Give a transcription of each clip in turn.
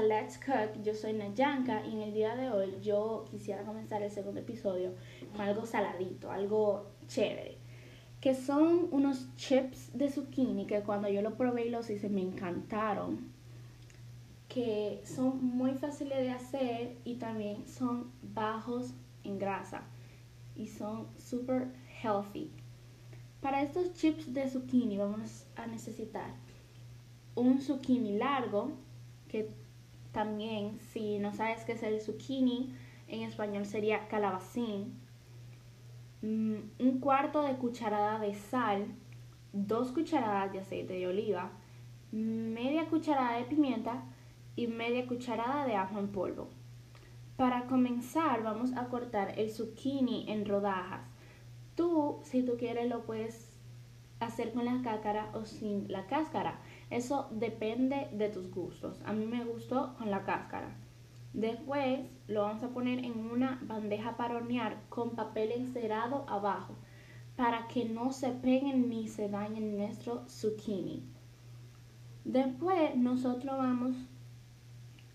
Let's Cook. Yo soy Nayanka y en el día de hoy yo quisiera comenzar el segundo episodio con algo saladito, algo chévere. Que son unos chips de zucchini que cuando yo lo probé y los hice me encantaron. Que son muy fáciles de hacer y también son bajos en grasa y son super healthy. Para estos chips de zucchini vamos a necesitar un zucchini largo, que también si no sabes qué es el zucchini, en español sería calabacín, mm, un cuarto de cucharada de sal, dos cucharadas de aceite de oliva, media cucharada de pimienta y media cucharada de ajo en polvo. Para comenzar vamos a cortar el zucchini en rodajas. Tú, si tú quieres, lo puedes hacer con la cáscara o sin la cáscara. Eso depende de tus gustos. A mí me gustó con la cáscara. Después lo vamos a poner en una bandeja para hornear con papel encerado abajo para que no se peguen ni se dañen nuestro zucchini. Después nosotros vamos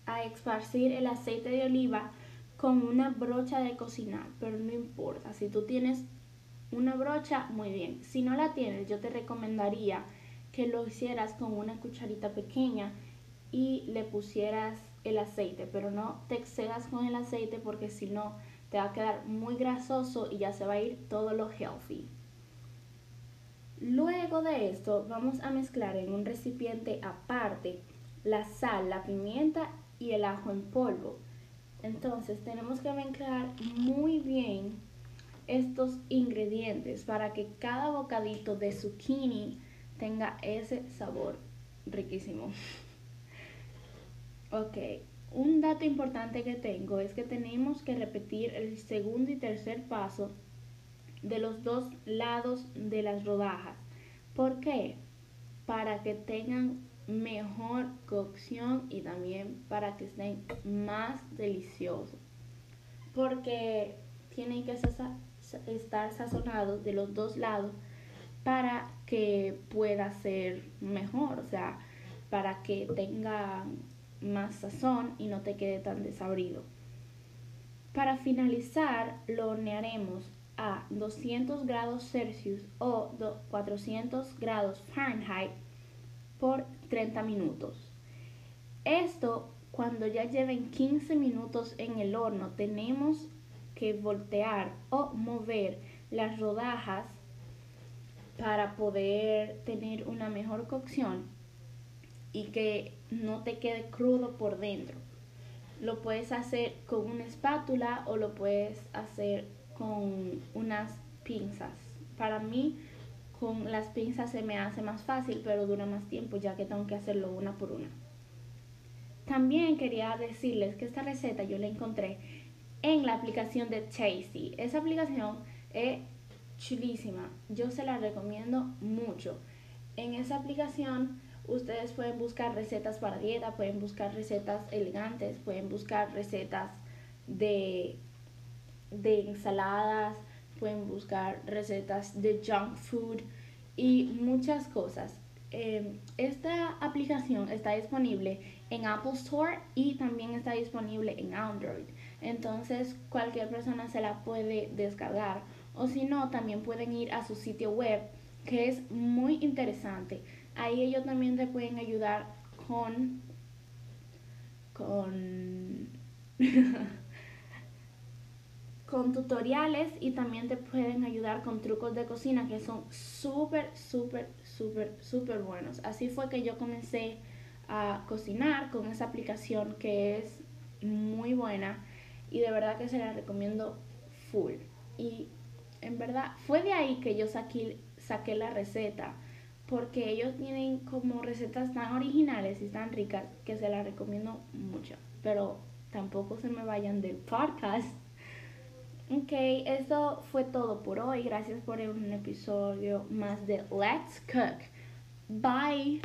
a esparcir el aceite de oliva con una brocha de cocinar, pero no importa, si tú tienes una brocha, muy bien. Si no la tienes, yo te recomendaría que lo hicieras con una cucharita pequeña y le pusieras el aceite, pero no te excedas con el aceite porque si no te va a quedar muy grasoso y ya se va a ir todo lo healthy. Luego de esto vamos a mezclar en un recipiente aparte la sal, la pimienta y el ajo en polvo. Entonces tenemos que mezclar muy bien estos ingredientes para que cada bocadito de zucchini tenga ese sabor riquísimo. ok, un dato importante que tengo es que tenemos que repetir el segundo y tercer paso de los dos lados de las rodajas. ¿Por qué? Para que tengan mejor cocción y también para que estén más deliciosos. Porque tienen que estar sazonados de los dos lados para que pueda ser mejor, o sea, para que tenga más sazón y no te quede tan desabrido. Para finalizar, lo hornearemos a 200 grados Celsius o 400 grados Fahrenheit por 30 minutos. Esto, cuando ya lleven 15 minutos en el horno, tenemos que voltear o mover las rodajas para poder tener una mejor cocción y que no te quede crudo por dentro. Lo puedes hacer con una espátula o lo puedes hacer con unas pinzas. Para mí con las pinzas se me hace más fácil, pero dura más tiempo ya que tengo que hacerlo una por una. También quería decirles que esta receta yo la encontré en la aplicación de Tasty. Esa aplicación es chulísima. Yo se la recomiendo mucho. En esa aplicación ustedes pueden buscar recetas para dieta, pueden buscar recetas elegantes, pueden buscar recetas de, de ensaladas, pueden buscar recetas de junk food y muchas cosas. Em, esta aplicación está disponible en Apple Store y también está disponible en Android. Entonces cualquier persona se la puede descargar o si no también pueden ir a su sitio web que es muy interesante. Ahí ellos también te pueden ayudar con con con tutoriales y también te pueden ayudar con trucos de cocina que son súper, súper, súper, súper buenos. Así fue que yo comencé a cocinar con esa aplicación que es muy buena y de verdad que se la recomiendo full. Y en verdad fue de ahí que yo saqué, saqué la receta porque ellos tienen como recetas tan originales y tan ricas que se la recomiendo mucho. Pero tampoco se me vayan del podcast Ok, eso fue todo por hoy. Gracias por un episodio más de Let's Cook. Bye.